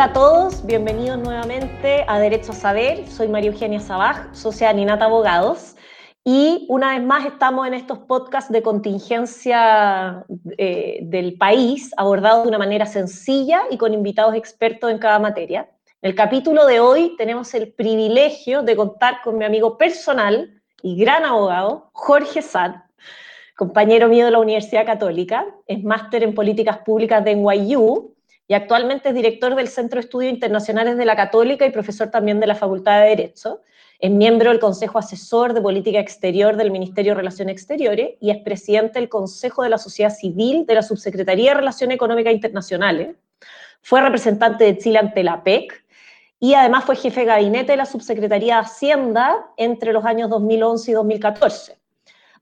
Hola a todos, bienvenidos nuevamente a Derecho a Saber. Soy María Eugenia Sabaj, socia de Ninata Abogados. Y una vez más estamos en estos podcasts de contingencia eh, del país, abordados de una manera sencilla y con invitados expertos en cada materia. En el capítulo de hoy tenemos el privilegio de contar con mi amigo personal y gran abogado, Jorge Sad, compañero mío de la Universidad Católica, es máster en políticas públicas de NYU y actualmente es director del Centro de Estudios Internacionales de la Católica y profesor también de la Facultad de Derecho. Es miembro del Consejo Asesor de Política Exterior del Ministerio de Relaciones Exteriores y es presidente del Consejo de la Sociedad Civil de la Subsecretaría de Relaciones Económicas Internacionales. Fue representante de Chile ante la PEC y además fue jefe de gabinete de la Subsecretaría de Hacienda entre los años 2011 y 2014.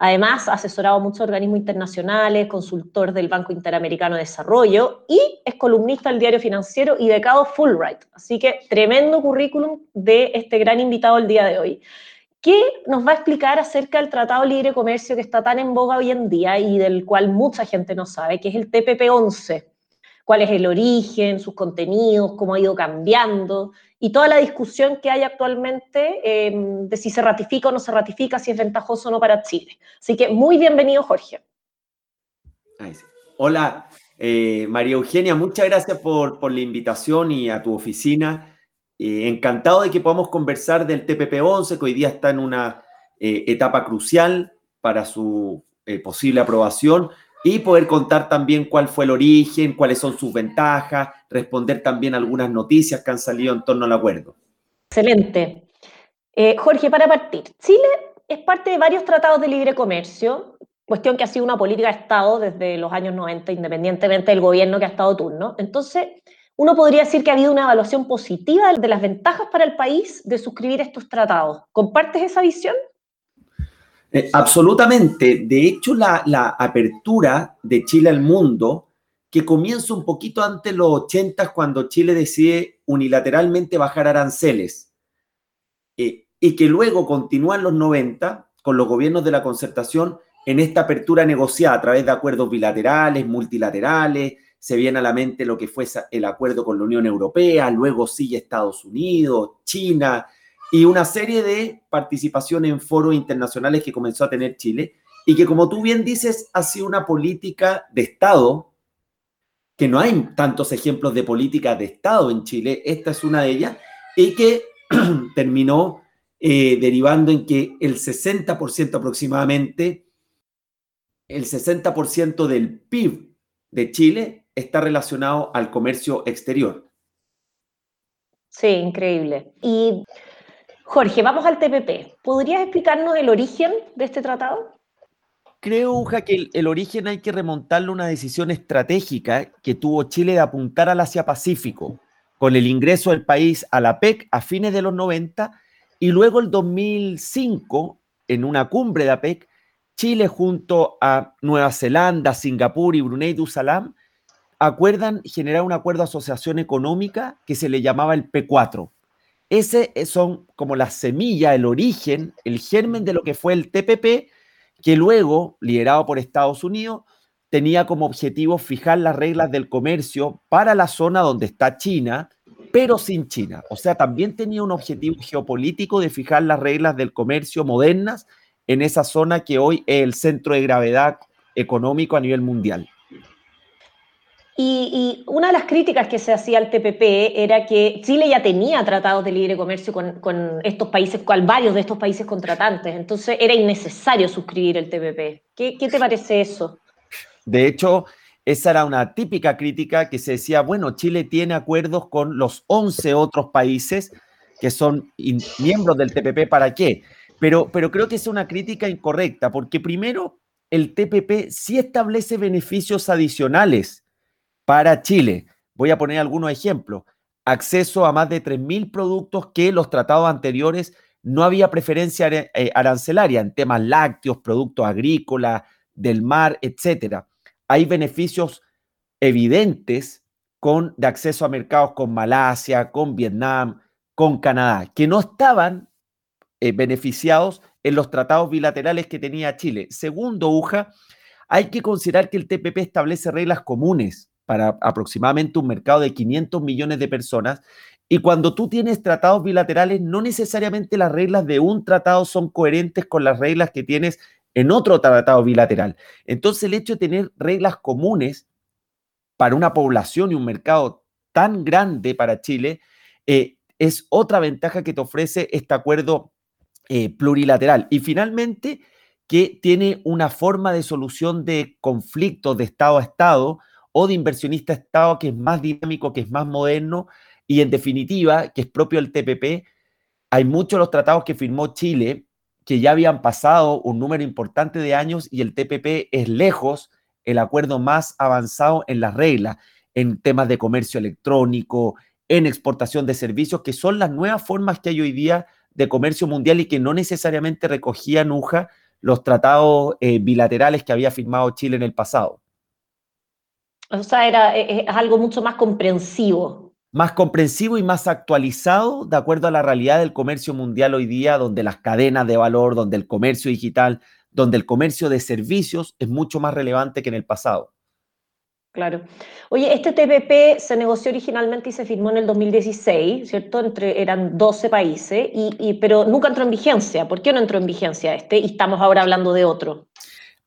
Además, asesorado a muchos organismos internacionales, consultor del Banco Interamericano de Desarrollo y es columnista del diario financiero y becado Fulbright. Así que tremendo currículum de este gran invitado el día de hoy. ¿Qué nos va a explicar acerca del Tratado Libre Comercio que está tan en boga hoy en día y del cual mucha gente no sabe, que es el TPP-11? ¿Cuál es el origen, sus contenidos, cómo ha ido cambiando? Y toda la discusión que hay actualmente eh, de si se ratifica o no se ratifica, si es ventajoso o no para Chile. Así que muy bienvenido, Jorge. Hola, eh, María Eugenia, muchas gracias por, la invitación y a tu oficina. Eh, encantado de que podamos conversar del TPP-11, que hoy día está en una etapa crucial para su posible aprobación y poder contar también cuál fue el origen, cuáles son sus ventajas, responder también algunas noticias que han salido en torno al acuerdo. Excelente. Eh, Jorge, para partir, Chile es parte de varios tratados de libre comercio, cuestión que ha sido una política de Estado desde los años 90, independientemente del gobierno que ha estado turno. Entonces, uno podría decir que ha habido una evaluación positiva de las ventajas para el país de suscribir estos tratados. ¿Compartes esa visión? Eh, absolutamente. De hecho, la, apertura de Chile al mundo, que comienza un poquito antes de los 80 cuando Chile decide unilateralmente bajar aranceles, eh, y que luego continúa en los 90 con los gobiernos de la concertación en esta apertura negociada a través de acuerdos bilaterales, multilaterales, se viene a la mente lo que fue el acuerdo con la Unión Europea, luego sigue Estados Unidos, China, y una serie de participaciones en foros internacionales que comenzó a tener Chile y que, como tú bien dices, ha sido una política de Estado, que no hay tantos ejemplos de política de Estado en Chile, esta es una de ellas, y que terminó eh, derivando en que el 60% aproximadamente, el 60% del PIB de Chile está relacionado al comercio exterior. Sí, increíble. Y Jorge, vamos al TPP. ¿Podrías explicarnos el origen de este tratado? Creo, Uja, que el, origen hay que remontarle a una decisión estratégica que tuvo Chile de apuntar al Asia-Pacífico, con el ingreso del país a la PEC a fines de los 90 y luego el 2005, en una cumbre de APEC, Chile junto a Nueva Zelanda, Singapur y Brunei Salam acuerdan generar un acuerdo de asociación económica que se le llamaba el P4 ese eh, son como la semilla, el origen, el germen de lo que fue el TPP, que luego, liderado por Estados Unidos, tenía como objetivo fijar las reglas del comercio para la zona donde está China, pero sin China. O sea, también tenía un objetivo geopolítico de fijar las reglas del comercio modernas en esa zona que hoy es el centro de gravedad económico a nivel mundial. Y, una de las críticas que se hacía al TPP era que Chile ya tenía tratados de libre comercio con, estos países, con varios de estos países contratantes, entonces era innecesario suscribir el TPP. ¿Qué, qué te parece eso? De hecho, esa era una típica crítica que se decía, bueno, Chile tiene acuerdos con los 11 otros países que son miembros del TPP, ¿para qué? Pero, pero creo que es una crítica incorrecta, porque primero, el TPP sí establece beneficios adicionales para Chile. Voy a poner algunos ejemplos. Acceso a más de 3.000 productos que los tratados anteriores no había preferencia eh, arancelaria en temas lácteos, productos agrícolas, del mar, etc. Hay beneficios evidentes con, de acceso a mercados con Malasia, con Vietnam, con Canadá, que no estaban eh, beneficiados en los tratados bilaterales que tenía Chile. Segundo, UJA, hay que considerar que el TPP establece reglas comunes para aproximadamente un mercado de 500 millones de personas. Y cuando tú tienes tratados bilaterales, no necesariamente las reglas de un tratado son coherentes con las reglas que tienes en otro tratado bilateral. Entonces, el hecho de tener reglas comunes para una población y un mercado tan grande para Chile eh, es otra ventaja que te ofrece este acuerdo eh, plurilateral. Y finalmente, que tiene una forma de solución de conflictos de Estado a Estado o de inversionista Estado que es más dinámico, que es más moderno y en definitiva, que es propio del TPP. Hay muchos de los tratados que firmó Chile que ya habían pasado un número importante de años y el TPP es lejos el acuerdo más avanzado en las reglas, en temas de comercio electrónico, en exportación de servicios, que son las nuevas formas que hay hoy día de comercio mundial y que no necesariamente recogían UJA los tratados eh, bilaterales que había firmado Chile en el pasado. O sea, era, e, e, es, algo mucho más comprensivo. Más comprensivo y más actualizado de acuerdo a la realidad del comercio mundial hoy día, donde las cadenas de valor, donde el comercio digital, donde el comercio de servicios es mucho más relevante que en el pasado. Claro. Oye, este TPP se negoció originalmente y se firmó en el 2016, ¿cierto? Entre, eran 12 países, y, pero nunca entró en vigencia. ¿Por qué no entró en vigencia este? Y estamos ahora hablando de otro.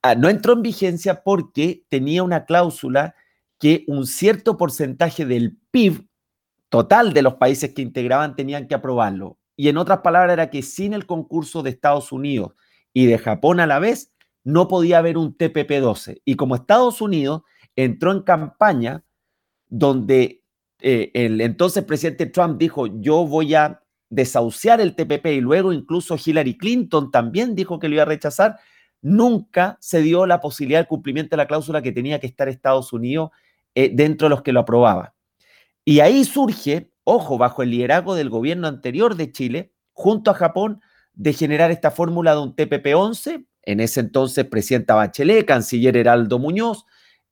Ah, no entró en vigencia porque tenía una cláusula que un cierto porcentaje del PIB total de los países que integraban tenían que aprobarlo. Y en otras palabras era que sin el concurso de Estados Unidos y de Japón a la vez, no podía haber un TPP-12. Y como Estados Unidos entró en campaña donde eh, el entonces presidente Trump dijo, yo voy a desahuciar el TPP y luego incluso Hillary Clinton también dijo que lo iba a rechazar, nunca se dio la posibilidad de cumplimiento de la cláusula que tenía que estar Estados Unidos eh, dentro de los que lo aprobaba. Y ahí surge, ojo, bajo el liderazgo del gobierno anterior de Chile, junto a Japón, de generar esta fórmula de un TPP-11, en ese entonces presidenta Bachelet, canciller Heraldo Muñoz,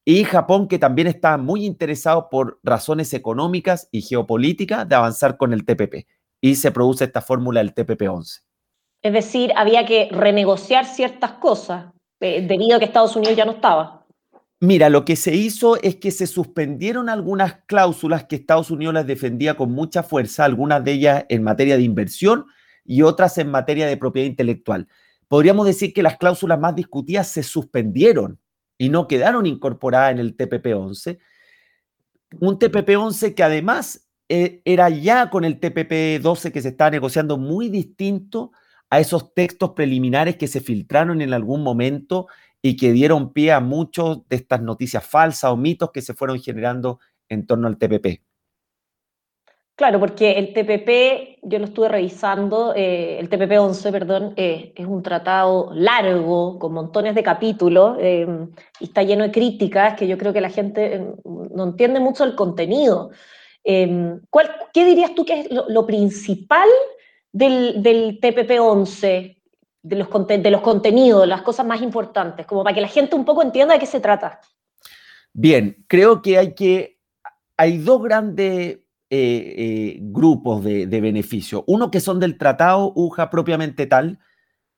y Japón, que también está muy interesado por razones económicas y geopolíticas de avanzar con el TPP. Y se produce esta fórmula del TPP-11. Es decir, había que renegociar ciertas cosas eh, debido a que Estados Unidos ya no estaba. Mira, lo que se hizo es que se suspendieron algunas cláusulas que Estados Unidos las defendía con mucha fuerza, algunas de ellas en materia de inversión y otras en materia de propiedad intelectual. Podríamos decir que las cláusulas más discutidas se suspendieron y no quedaron incorporadas en el TPP-11. Un TPP-11 que además eh, era ya con el TPP-12 que se estaba negociando muy distinto a esos textos preliminares que se filtraron en algún momento y que dieron pie a muchos de estas noticias falsas o mitos que se fueron generando en torno al TPP. Claro, porque el TPP, yo lo estuve revisando, eh, el TPP-11, perdón, eh, es un tratado largo, con montones de capítulos, eh, y está lleno de críticas que yo creo que la gente no entiende mucho el contenido. ¿cuál, ¿Qué dirías tú que es lo, principal del, del TPP-11, de los, de los contenidos, las cosas más importantes, como para que la gente un poco entienda de qué se trata? Bien, creo que hay que, hay dos grandes eh, eh, grupos de, de beneficio. Uno que son del tratado UJA propiamente tal,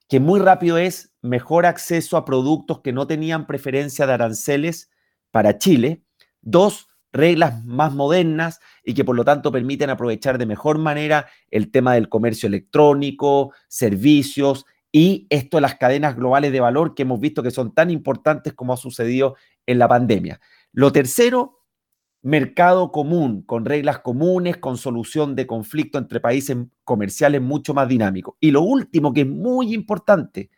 que muy rápido es mejor acceso a productos que no tenían preferencia de aranceles para Chile. Dos, reglas más modernas y que por lo tanto permiten aprovechar de mejor manera el tema del comercio electrónico, servicios y esto de las cadenas globales de valor que hemos visto que son tan importantes como ha sucedido en la pandemia. Lo tercero, mercado común, con reglas comunes, con solución de conflicto entre países comerciales mucho más dinámico. Y lo último, que es muy importante,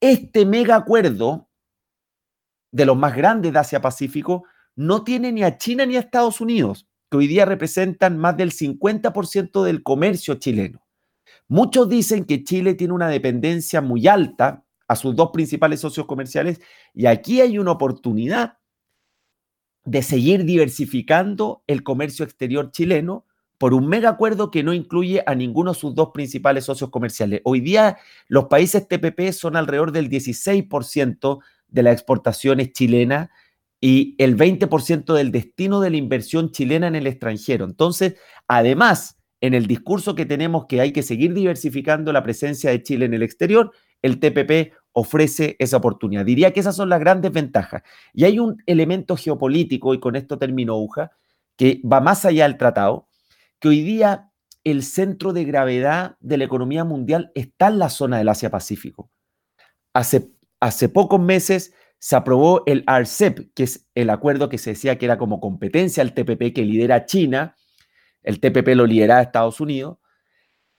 este mega acuerdo de los más grandes de Asia-Pacífico no tiene ni a China ni a Estados Unidos, que hoy día representan más del 50% del comercio chileno. Muchos dicen que Chile tiene una dependencia muy alta a sus dos principales socios comerciales y aquí hay una oportunidad de seguir diversificando el comercio exterior chileno por un mega acuerdo que no incluye a ninguno de sus dos principales socios comerciales. Hoy día los países TPP son alrededor del 16% de las exportaciones chilenas y el 20% del destino de la inversión chilena en el extranjero. Entonces, además, en el discurso que tenemos que hay que seguir diversificando la presencia de Chile en el exterior, el TPP ofrece esa oportunidad. Diría que esas son las grandes ventajas. Y hay un elemento geopolítico, y con esto termino, Uja, que va más allá del tratado, que hoy día el centro de gravedad de la economía mundial está en la zona del Asia-Pacífico. Hace, hace pocos meses se aprobó el RCEP, que es el acuerdo que se decía que era como competencia al TPP que lidera China, el TPP lo lidera Estados Unidos,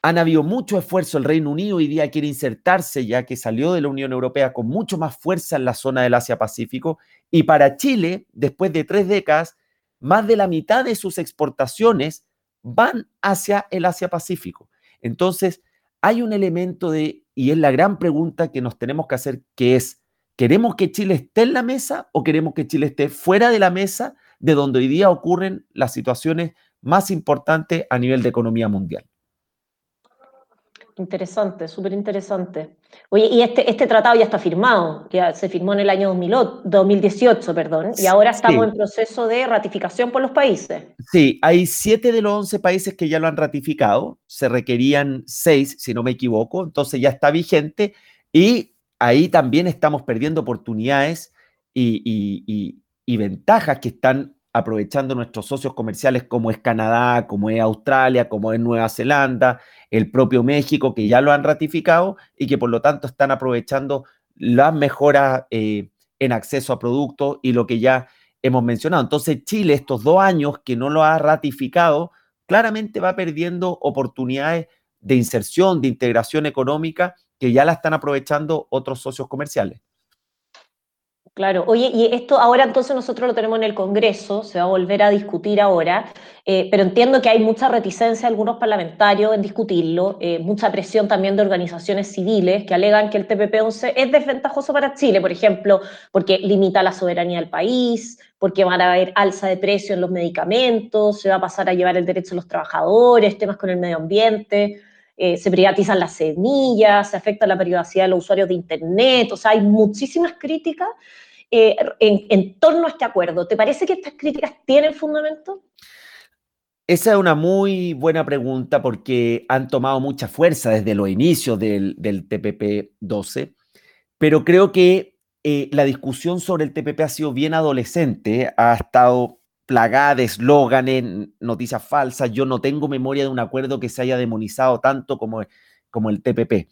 han habido mucho esfuerzo, el Reino Unido hoy día quiere insertarse ya que salió de la Unión Europea con mucho más fuerza en la zona del Asia-Pacífico y para Chile, después de tres décadas, más de la mitad de sus exportaciones van hacia el Asia-Pacífico. Entonces, hay un elemento de, y es la gran pregunta que nos tenemos que hacer, que es, ¿queremos que Chile esté en la mesa o queremos que Chile esté fuera de la mesa de donde hoy día ocurren las situaciones más importantes a nivel de economía mundial? Interesante, súper interesante. Oye, y este, este tratado ya está firmado, ya se firmó en el año 2018, perdón, y ahora estamos en proceso de ratificación por los países. Sí, hay siete de los once países que ya lo han ratificado, se requerían seis, si no me equivoco, entonces ya está vigente y ahí también estamos perdiendo oportunidades y, y ventajas que están aprovechando nuestros socios comerciales como es Canadá, como es Australia, como es Nueva Zelanda, el propio México, que ya lo han ratificado y que por lo tanto están aprovechando las mejoras eh, en acceso a productos y lo que ya hemos mencionado. Entonces Chile, estos dos años que no lo ha ratificado, claramente va perdiendo oportunidades de inserción, de integración económica que ya la están aprovechando otros socios comerciales. Claro, oye, y esto ahora entonces nosotros lo tenemos en el Congreso, se va a volver a discutir ahora, eh, pero entiendo que hay mucha reticencia de algunos parlamentarios en discutirlo, eh, mucha presión también de organizaciones civiles que alegan que el TPP-11 es desventajoso para Chile, por ejemplo, porque limita la soberanía del país, porque van a haber alza de precios en los medicamentos, se va a pasar a llevar el derecho de los trabajadores, temas con el medio ambiente. Eh, se privatizan las semillas, se afecta la privacidad de los usuarios de Internet, o sea, hay muchísimas críticas eh, en, torno a este acuerdo. ¿Te parece que estas críticas tienen fundamento? Esa es una muy buena pregunta porque han tomado mucha fuerza desde los inicios del, TPP-12, pero creo que eh, la discusión sobre el TPP ha sido bien adolescente, ha estado plagada de eslóganes, noticias falsas. Yo no tengo memoria de un acuerdo que se haya demonizado tanto como, como el TPP.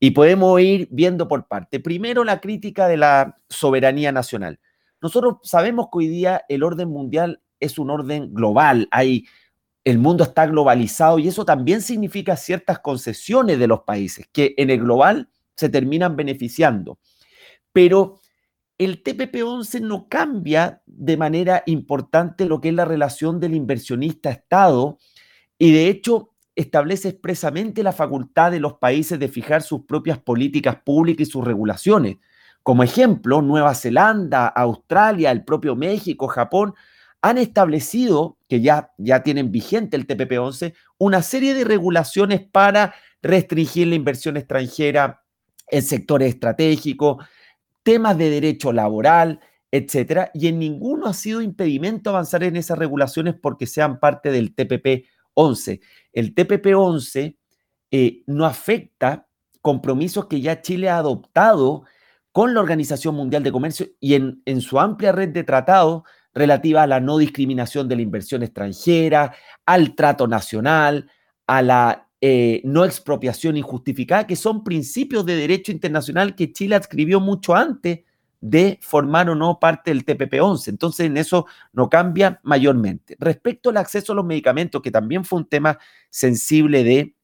Y podemos ir viendo por parte. Primero, la crítica de la soberanía nacional. Nosotros sabemos que hoy día el orden mundial es un orden global. Hay, el mundo está globalizado y eso también significa ciertas concesiones de los países que en el global se terminan beneficiando. Pero el TPP-11 no cambia de manera importante lo que es la relación del inversionista-Estado y de hecho establece expresamente la facultad de los países de fijar sus propias políticas públicas y sus regulaciones. Como ejemplo, Nueva Zelanda, Australia, el propio México, Japón, han establecido, que ya, ya tienen vigente el TPP-11, una serie de regulaciones para restringir la inversión extranjera en sectores estratégicos, temas de derecho laboral, etcétera, y en ninguno ha sido impedimento avanzar en esas regulaciones porque sean parte del TPP 11. El TPP-11 eh, no afecta compromisos que ya Chile ha adoptado con la Organización Mundial de Comercio y en, su amplia red de tratados relativa a la no discriminación de la inversión extranjera, al trato nacional, a la eh, no expropiación injustificada, que son principios de derecho internacional que Chile adscribió mucho antes de formar o no parte del TPP-11. Entonces, en eso no cambia mayormente. Respecto al acceso a los medicamentos, que también fue un tema sensible de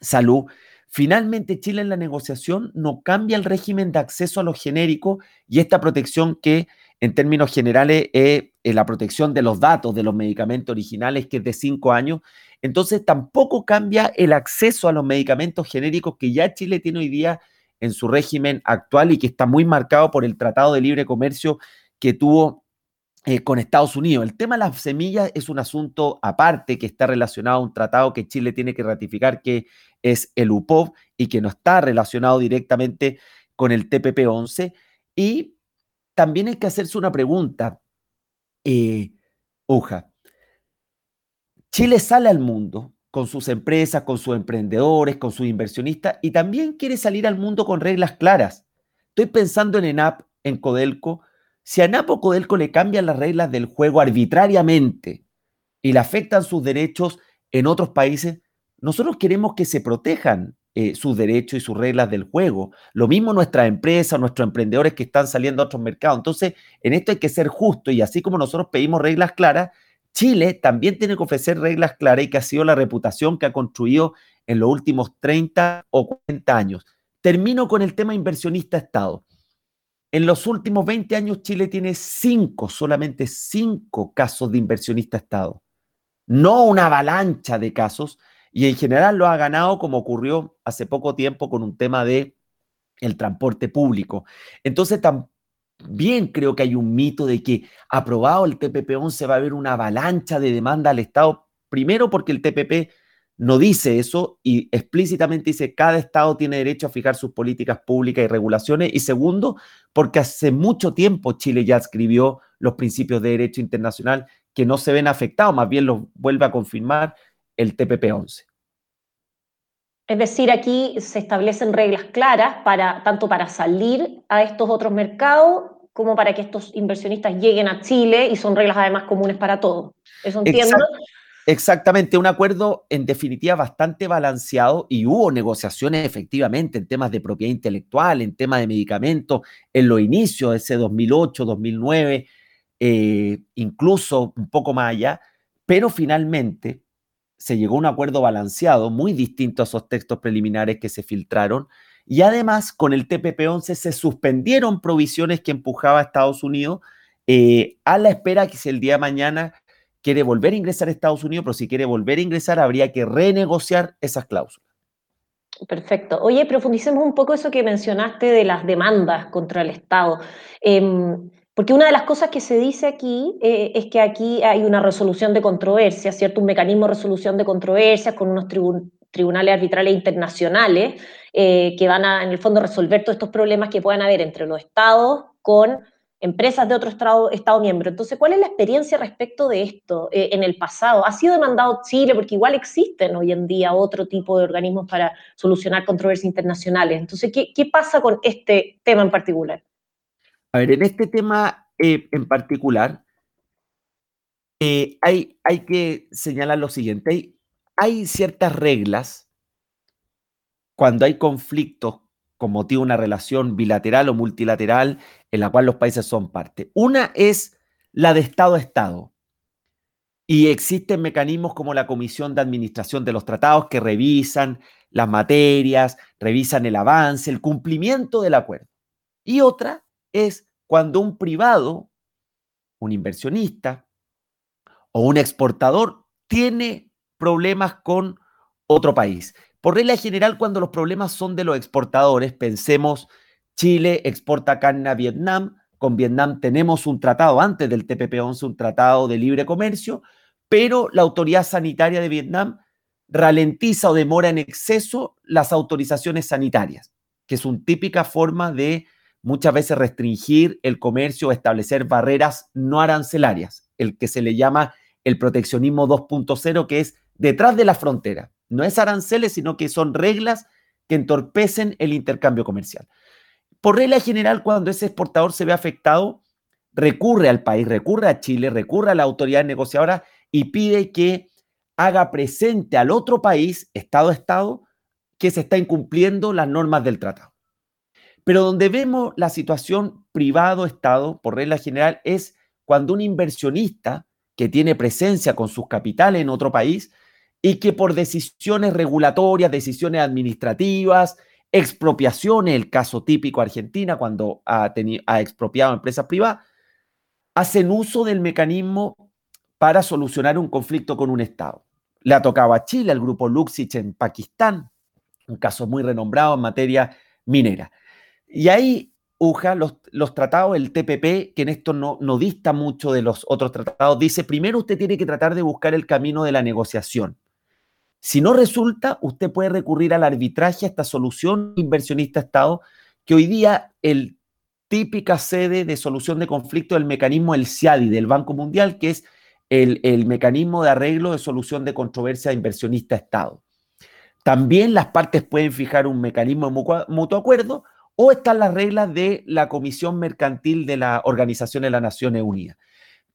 salud, finalmente Chile en la negociación no cambia el régimen de acceso a los genéricos y esta protección que en términos generales es, la protección de los datos de los medicamentos originales, que es de cinco años. Entonces, tampoco cambia el acceso a los medicamentos genéricos que ya Chile tiene hoy día en su régimen actual y que está muy marcado por el Tratado de Libre Comercio que tuvo eh, con Estados Unidos. El tema de las semillas es un asunto aparte que está relacionado a un tratado que Chile tiene que ratificar, que es el UPOV, y que no está relacionado directamente con el TPP-11. Y también hay que hacerse una pregunta, eh, Chile sale al mundo con sus empresas, con sus emprendedores, con sus inversionistas y también quiere salir al mundo con reglas claras. Estoy pensando en ENAP, en Codelco. Si a ENAP o Codelco le cambian las reglas del juego arbitrariamente y le afectan sus derechos en otros países, nosotros queremos que se protejan eh, sus derechos y sus reglas del juego. Lo mismo nuestras empresas, nuestros emprendedores que están saliendo a otros mercados. Entonces, en esto hay que ser justo y así como nosotros pedimos reglas claras, Chile también tiene que ofrecer reglas claras y que ha sido la reputación que ha construido en los últimos 30 o 40 años. Termino con el tema inversionista-Estado. En los últimos 20 años Chile tiene cinco, solamente cinco casos de inversionista-Estado. No una avalancha de casos y en general lo ha ganado como ocurrió hace poco tiempo con un tema de el transporte público. Entonces, bien creo que hay un mito de que aprobado el TPP-11 va a haber una avalancha de demanda al Estado, primero porque el TPP no dice eso y explícitamente dice cada Estado tiene derecho a fijar sus políticas públicas y regulaciones, y segundo, porque hace mucho tiempo Chile ya escribió los principios de derecho internacional que no se ven afectados, más bien los vuelve a confirmar el TPP-11. Es decir, aquí se establecen reglas claras para tanto para salir a estos otros mercados como para que estos inversionistas lleguen a Chile y son reglas además comunes para todos. Eso entiendo. exactamente, un acuerdo en definitiva bastante balanceado y hubo negociaciones efectivamente en temas de propiedad intelectual, en temas de medicamentos, en los inicios de ese 2008, 2009, eh, incluso un poco más allá, pero finalmente se llegó a un acuerdo balanceado, muy distinto a esos textos preliminares que se filtraron, y además con el TPP-11 se suspendieron provisiones que empujaba a Estados Unidos eh, a la espera que si el día de mañana quiere volver a ingresar a Estados Unidos, pero si quiere volver a ingresar habría que renegociar esas cláusulas. Perfecto. Oye, profundicemos un poco eso que mencionaste de las demandas contra el Estado. Em, porque una de las cosas que se dice aquí eh, es que aquí hay una resolución de controversia, ¿cierto? Un mecanismo de resolución de controversias con unos tribunales arbitrales internacionales eh, que van a, en el fondo, resolver todos estos problemas que puedan haber entre los estados con empresas de otro estado, estado miembro. Entonces, ¿cuál es la experiencia respecto de esto eh, en el pasado? ¿Ha sido demandado Chile? Porque igual existen hoy en día otro tipo de organismos para solucionar controversias internacionales. Entonces, ¿qué, qué pasa con este tema en particular? A ver, en este tema eh, en particular, eh, hay, hay, que señalar lo siguiente. Hay, hay, ciertas reglas cuando hay conflictos con motivo de una relación bilateral o multilateral en la cual los países son parte. Una es la de Estado a Estado. Y existen mecanismos como la Comisión de Administración de los Tratados que revisan las materias, revisan el avance, el cumplimiento del acuerdo. Y otra es cuando un privado, un inversionista o un exportador tiene problemas con otro país. Por regla general, cuando los problemas son de los exportadores, pensemos, Chile exporta carne a Vietnam, con Vietnam tenemos un tratado antes del TPP-11, un tratado de libre comercio, pero la autoridad sanitaria de Vietnam ralentiza o demora en exceso las autorizaciones sanitarias, que es una típica forma de muchas veces restringir el comercio o establecer barreras no arancelarias, el que se le llama el proteccionismo 2.0, que es detrás de la frontera. No es aranceles, sino que son reglas que entorpecen el intercambio comercial. Por regla general, cuando ese exportador se ve afectado, recurre al país, recurre a Chile, recurre a la autoridad negociadora y pide que haga presente al otro país, Estado a Estado, que se está incumpliendo las normas del tratado. Pero donde vemos la situación privado-estado, por regla general, es cuando un inversionista que tiene presencia con sus capitales en otro país y que por decisiones regulatorias, decisiones administrativas, expropiaciones, el caso típico Argentina cuando ha, ha expropiado empresas privadas, hacen uso del mecanismo para solucionar un conflicto con un Estado. Le ha tocado a Chile, al grupo Luxich en Pakistán, un caso muy renombrado en materia minera. Y ahí, Uja, los, tratados, el TPP, que en esto no, dista mucho de los otros tratados, dice, primero usted tiene que tratar de buscar el camino de la negociación. Si no resulta, usted puede recurrir al arbitraje, a esta solución inversionista-Estado, que hoy día el típica sede de solución de conflicto del mecanismo el CIADI del Banco Mundial, que es el, el mecanismo de arreglo de solución de controversia inversionista-Estado. También las partes pueden fijar un mecanismo de mutuo acuerdo o están las reglas de la Comisión Mercantil de la Organización de las Naciones Unidas.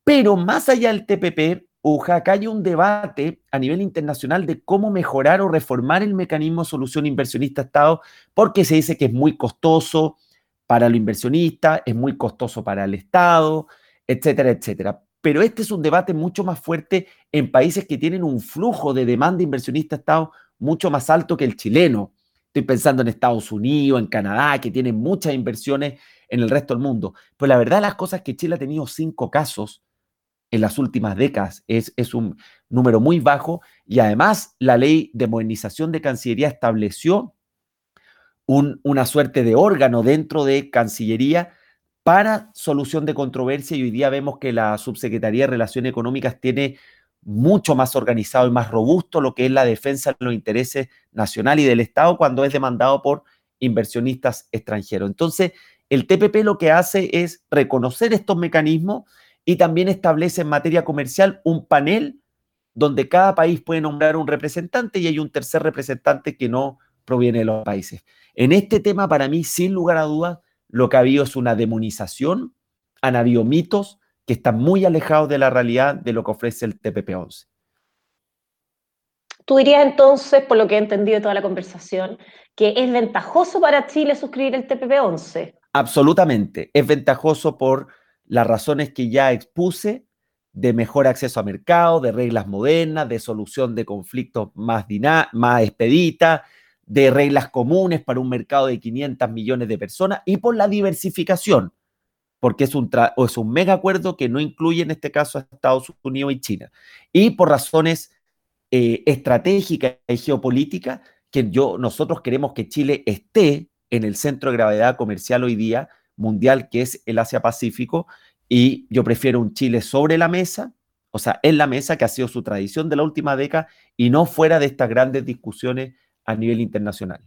Pero más allá del TPP, acá hay un debate a nivel internacional de cómo mejorar o reformar el mecanismo solución inversionista-Estado, porque se dice que es muy costoso para el inversionista, es muy costoso para el Estado, etcétera, etcétera. Pero este es un debate mucho más fuerte en países que tienen un flujo de demanda inversionista-Estado mucho más alto que el chileno. Estoy pensando en Estados Unidos, en Canadá, que tienen muchas inversiones en el resto del mundo. Pero la verdad las cosas que Chile ha tenido cinco casos en las últimas décadas. Es, es un número muy bajo y además la ley de modernización de Cancillería estableció un, una suerte de órgano dentro de Cancillería para solución de controversia y hoy día vemos que la Subsecretaría de Relaciones Económicas tiene mucho más organizado y más robusto lo que es la defensa de los intereses nacionales y del Estado cuando es demandado por inversionistas extranjeros. Entonces, el TPP lo que hace es reconocer estos mecanismos y también establece en materia comercial un panel donde cada país puede nombrar un representante y hay un tercer representante que no proviene de los países. En este tema, para mí, sin lugar a dudas, lo que ha habido es una demonización, han habido mitos que están muy alejados de la realidad de lo que ofrece el TPP-11. Tú dirías entonces, por lo que he entendido de toda la conversación, que es ventajoso para Chile suscribir el TPP-11. Absolutamente, es ventajoso por las razones que ya expuse de mejor acceso a mercado, de reglas modernas, de solución de conflictos más, más expedita, de reglas comunes para un mercado de 500 millones de personas y por la diversificación, porque es un, es un mega acuerdo que no incluye en este caso a Estados Unidos y China, y por razones eh, estratégicas y geopolíticas que yo, nosotros queremos que Chile esté en el centro de gravedad comercial hoy día, mundial que es el Asia-Pacífico y yo prefiero un Chile sobre la mesa, o sea, en la mesa, que ha sido su tradición de la última década y no fuera de estas grandes discusiones a nivel internacional.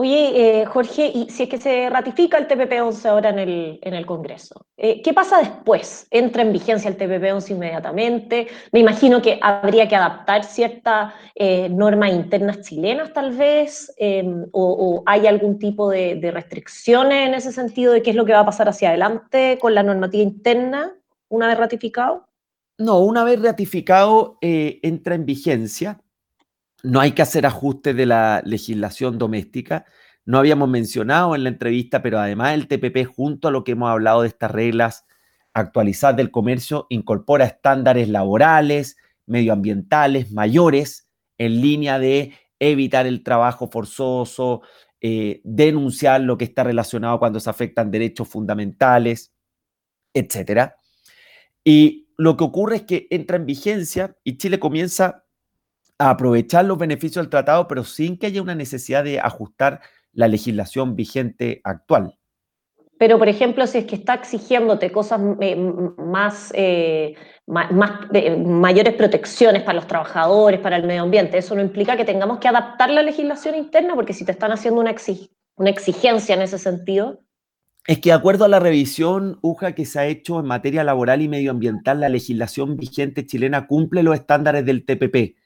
Oye, eh, Jorge, y si es que se ratifica el TPP-11 ahora en el, en el Congreso, eh, ¿qué pasa después? ¿Entra en vigencia el TPP-11 inmediatamente? Me imagino que habría que adaptar ciertas eh, normas internas chilenas, tal vez, em, o, hay algún tipo de, de, restricciones en ese sentido de qué es lo que va a pasar hacia adelante con la normativa interna una vez ratificado. No, una vez ratificado entra en vigencia no hay que hacer ajustes de la legislación doméstica. No habíamos mencionado en la entrevista, pero además el TPP, junto a lo que hemos hablado de estas reglas actualizadas del comercio, incorpora estándares laborales, medioambientales mayores en línea de evitar el trabajo forzoso, eh, denunciar lo que está relacionado cuando se afectan derechos fundamentales, etc. Y lo que ocurre es que entra en vigencia y Chile comienza a aprovechar los beneficios del tratado, pero sin que haya una necesidad de ajustar la legislación vigente actual. Pero, por ejemplo, si es que está exigiéndote cosas eh, más, eh, más, mayores protecciones para los trabajadores, para el medio ambiente, eso no implica que tengamos que adaptar la legislación interna, porque si te están haciendo una, una exigencia en ese sentido. Es que de acuerdo a la revisión UJA que se ha hecho en materia laboral y medioambiental, la legislación vigente chilena cumple los estándares del TPP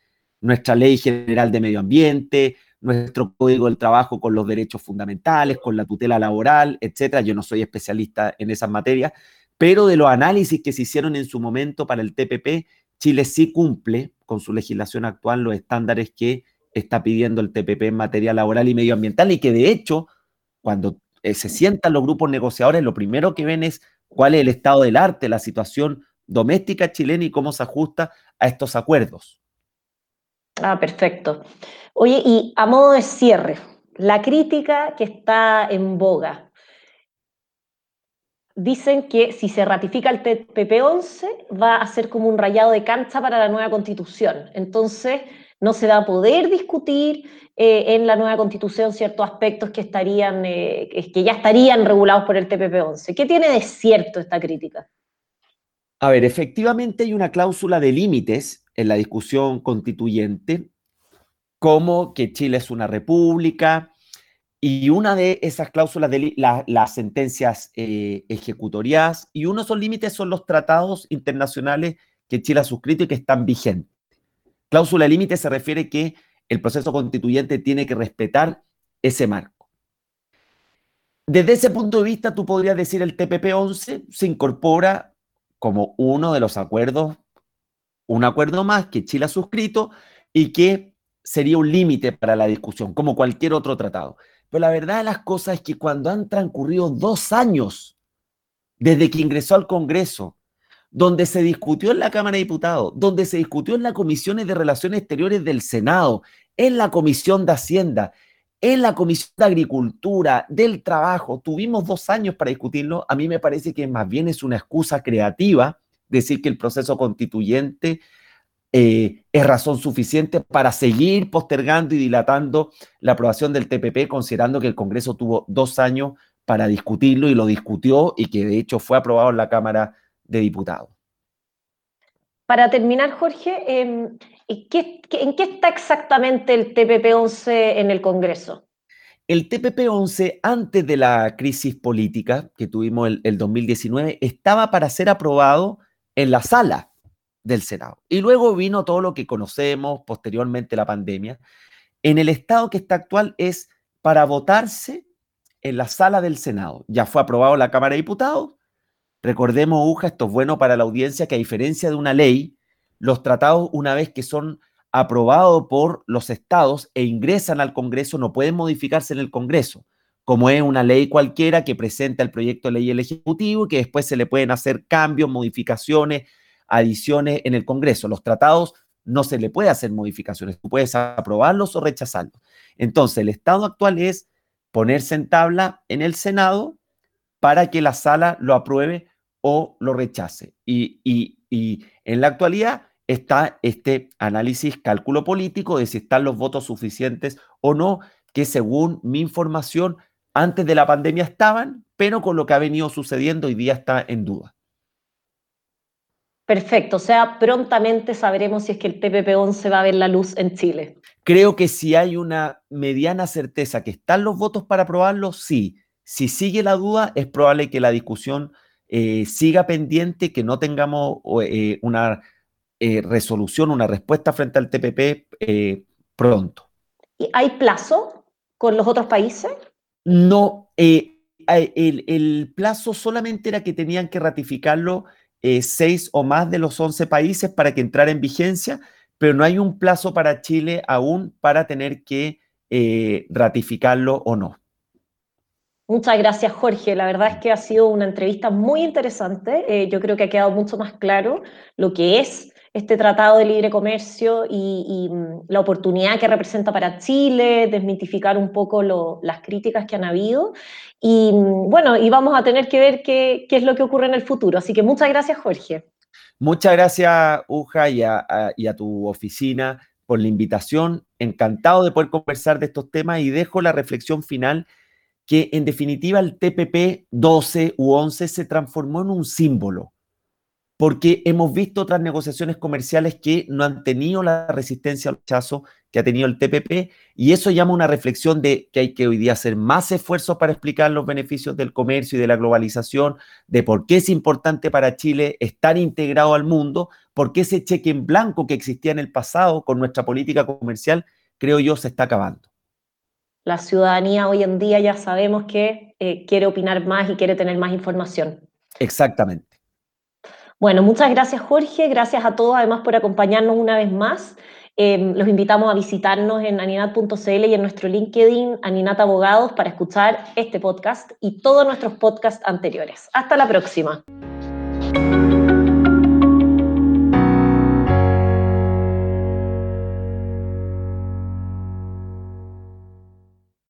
nuestra ley general de medio ambiente, nuestro código del trabajo con los derechos fundamentales, con la tutela laboral, etcétera. Yo no soy especialista en esas materias, pero de los análisis que se hicieron en su momento para el TPP, Chile sí cumple con su legislación actual los estándares que está pidiendo el TPP en materia laboral y medioambiental y que de hecho, cuando eh, se sientan los grupos negociadores, lo primero que ven es cuál es el estado del arte, la situación doméstica chilena y cómo se ajusta a estos acuerdos. Ah, perfecto. Oye, y a modo de cierre, la crítica que está en boga. Dicen que si se ratifica el TPP-11 va a ser como un rayado de cancha para la nueva constitución. Entonces, no se va a poder discutir eh, en la nueva constitución ciertos aspectos que, estarían, eh, que ya estarían regulados por el TPP-11. ¿Qué tiene de cierto esta crítica? A ver, efectivamente hay una cláusula de límites en la discusión constituyente, como que Chile es una república, y una de esas cláusulas de las sentencias eh, ejecutoriadas, y uno de esos límites son los tratados internacionales que Chile ha suscrito y que están vigentes. Cláusula límite se refiere que el proceso constituyente tiene que respetar ese marco. Desde ese punto de vista, tú podrías decir el TPP-11 se incorpora como uno de los acuerdos, un acuerdo más que Chile ha suscrito y que sería un límite para la discusión, como cualquier otro tratado. Pero la verdad de las cosas es que cuando han transcurrido dos años desde que ingresó al Congreso, donde se discutió en la Cámara de Diputados, donde se discutió en las comisiones de Relaciones Exteriores del Senado, en la Comisión de Hacienda, en la Comisión de Agricultura, del Trabajo, tuvimos dos años para discutirlo. A mí me parece que más bien es una excusa creativa decir que el proceso constituyente eh, es razón suficiente para seguir postergando y dilatando la aprobación del TPP, considerando que el Congreso tuvo dos años para discutirlo y lo discutió y que de hecho fue aprobado en la Cámara de Diputados. Para terminar, Jorge, em, ¿en qué, está exactamente el TPP-11 en el Congreso? El TPP-11, antes de la crisis política que tuvimos el, el 2019, estaba para ser aprobado en la sala del Senado. Y luego vino todo lo que conocemos posteriormente la pandemia. En el estado que está actual es para votarse en la sala del Senado. Ya fue aprobado la Cámara de Diputados. Recordemos, Uja, esto es bueno para la audiencia, que a diferencia de una ley, los tratados, una vez que son aprobados por los estados e ingresan al Congreso, no pueden modificarse en el Congreso, como es una ley cualquiera que presenta el proyecto de ley el Ejecutivo y que después se le pueden hacer cambios, modificaciones, adiciones en el Congreso. Los tratados no se le puede hacer modificaciones, tú puedes aprobarlos o rechazarlos. Entonces, el estado actual es ponerse en tabla en el Senado para que la sala lo apruebe o lo rechace. Y, y en la actualidad está este análisis, cálculo político de si están los votos suficientes o no, que según mi información, antes de la pandemia estaban, pero con lo que ha venido sucediendo hoy día está en duda. Perfecto, o sea, prontamente sabremos si es que el TPP-11 va a ver la luz en Chile. Creo que si hay una mediana certeza que están los votos para aprobarlo, sí. Si sigue la duda, es probable que la discusión eh, siga pendiente, que no tengamos eh, una eh, resolución, una respuesta frente al TPP pronto. ¿Y ¿Hay plazo con los otros países? No, el, el plazo solamente era que tenían que ratificarlo eh, seis o más de los once países para que entrara en vigencia, pero no hay un plazo para Chile aún para tener que eh, ratificarlo o no. Muchas gracias, Jorge. La verdad es que ha sido una entrevista muy interesante. Eh, yo creo que ha quedado mucho más claro lo que es este tratado de libre comercio y, mm, la oportunidad que representa para Chile, desmitificar un poco las críticas que han habido. Y mm, bueno, y vamos a tener que ver qué, es lo que ocurre en el futuro. Así que muchas gracias, Jorge. Muchas gracias, Uja, y a, tu oficina por la invitación. Encantado de poder conversar de estos temas y dejo la reflexión final que en definitiva el TPP 12 u 11 se transformó en un símbolo porque hemos visto otras negociaciones comerciales que no han tenido la resistencia al rechazo que ha tenido el TPP, y eso llama una reflexión de que hay que hoy día hacer más esfuerzos para explicar los beneficios del comercio y de la globalización, de por qué es importante para Chile estar integrado al mundo, porque ese cheque en blanco que existía en el pasado con nuestra política comercial, creo yo, se está acabando. La ciudadanía hoy en día ya sabemos que eh, quiere opinar más y quiere tener más información. Exactamente. Bueno, muchas gracias Jorge, gracias a todos además por acompañarnos una vez más. Em, los invitamos a visitarnos en aninat.cl y en nuestro LinkedIn Aninat Abogados para escuchar este podcast y todos nuestros podcasts anteriores. Hasta la próxima.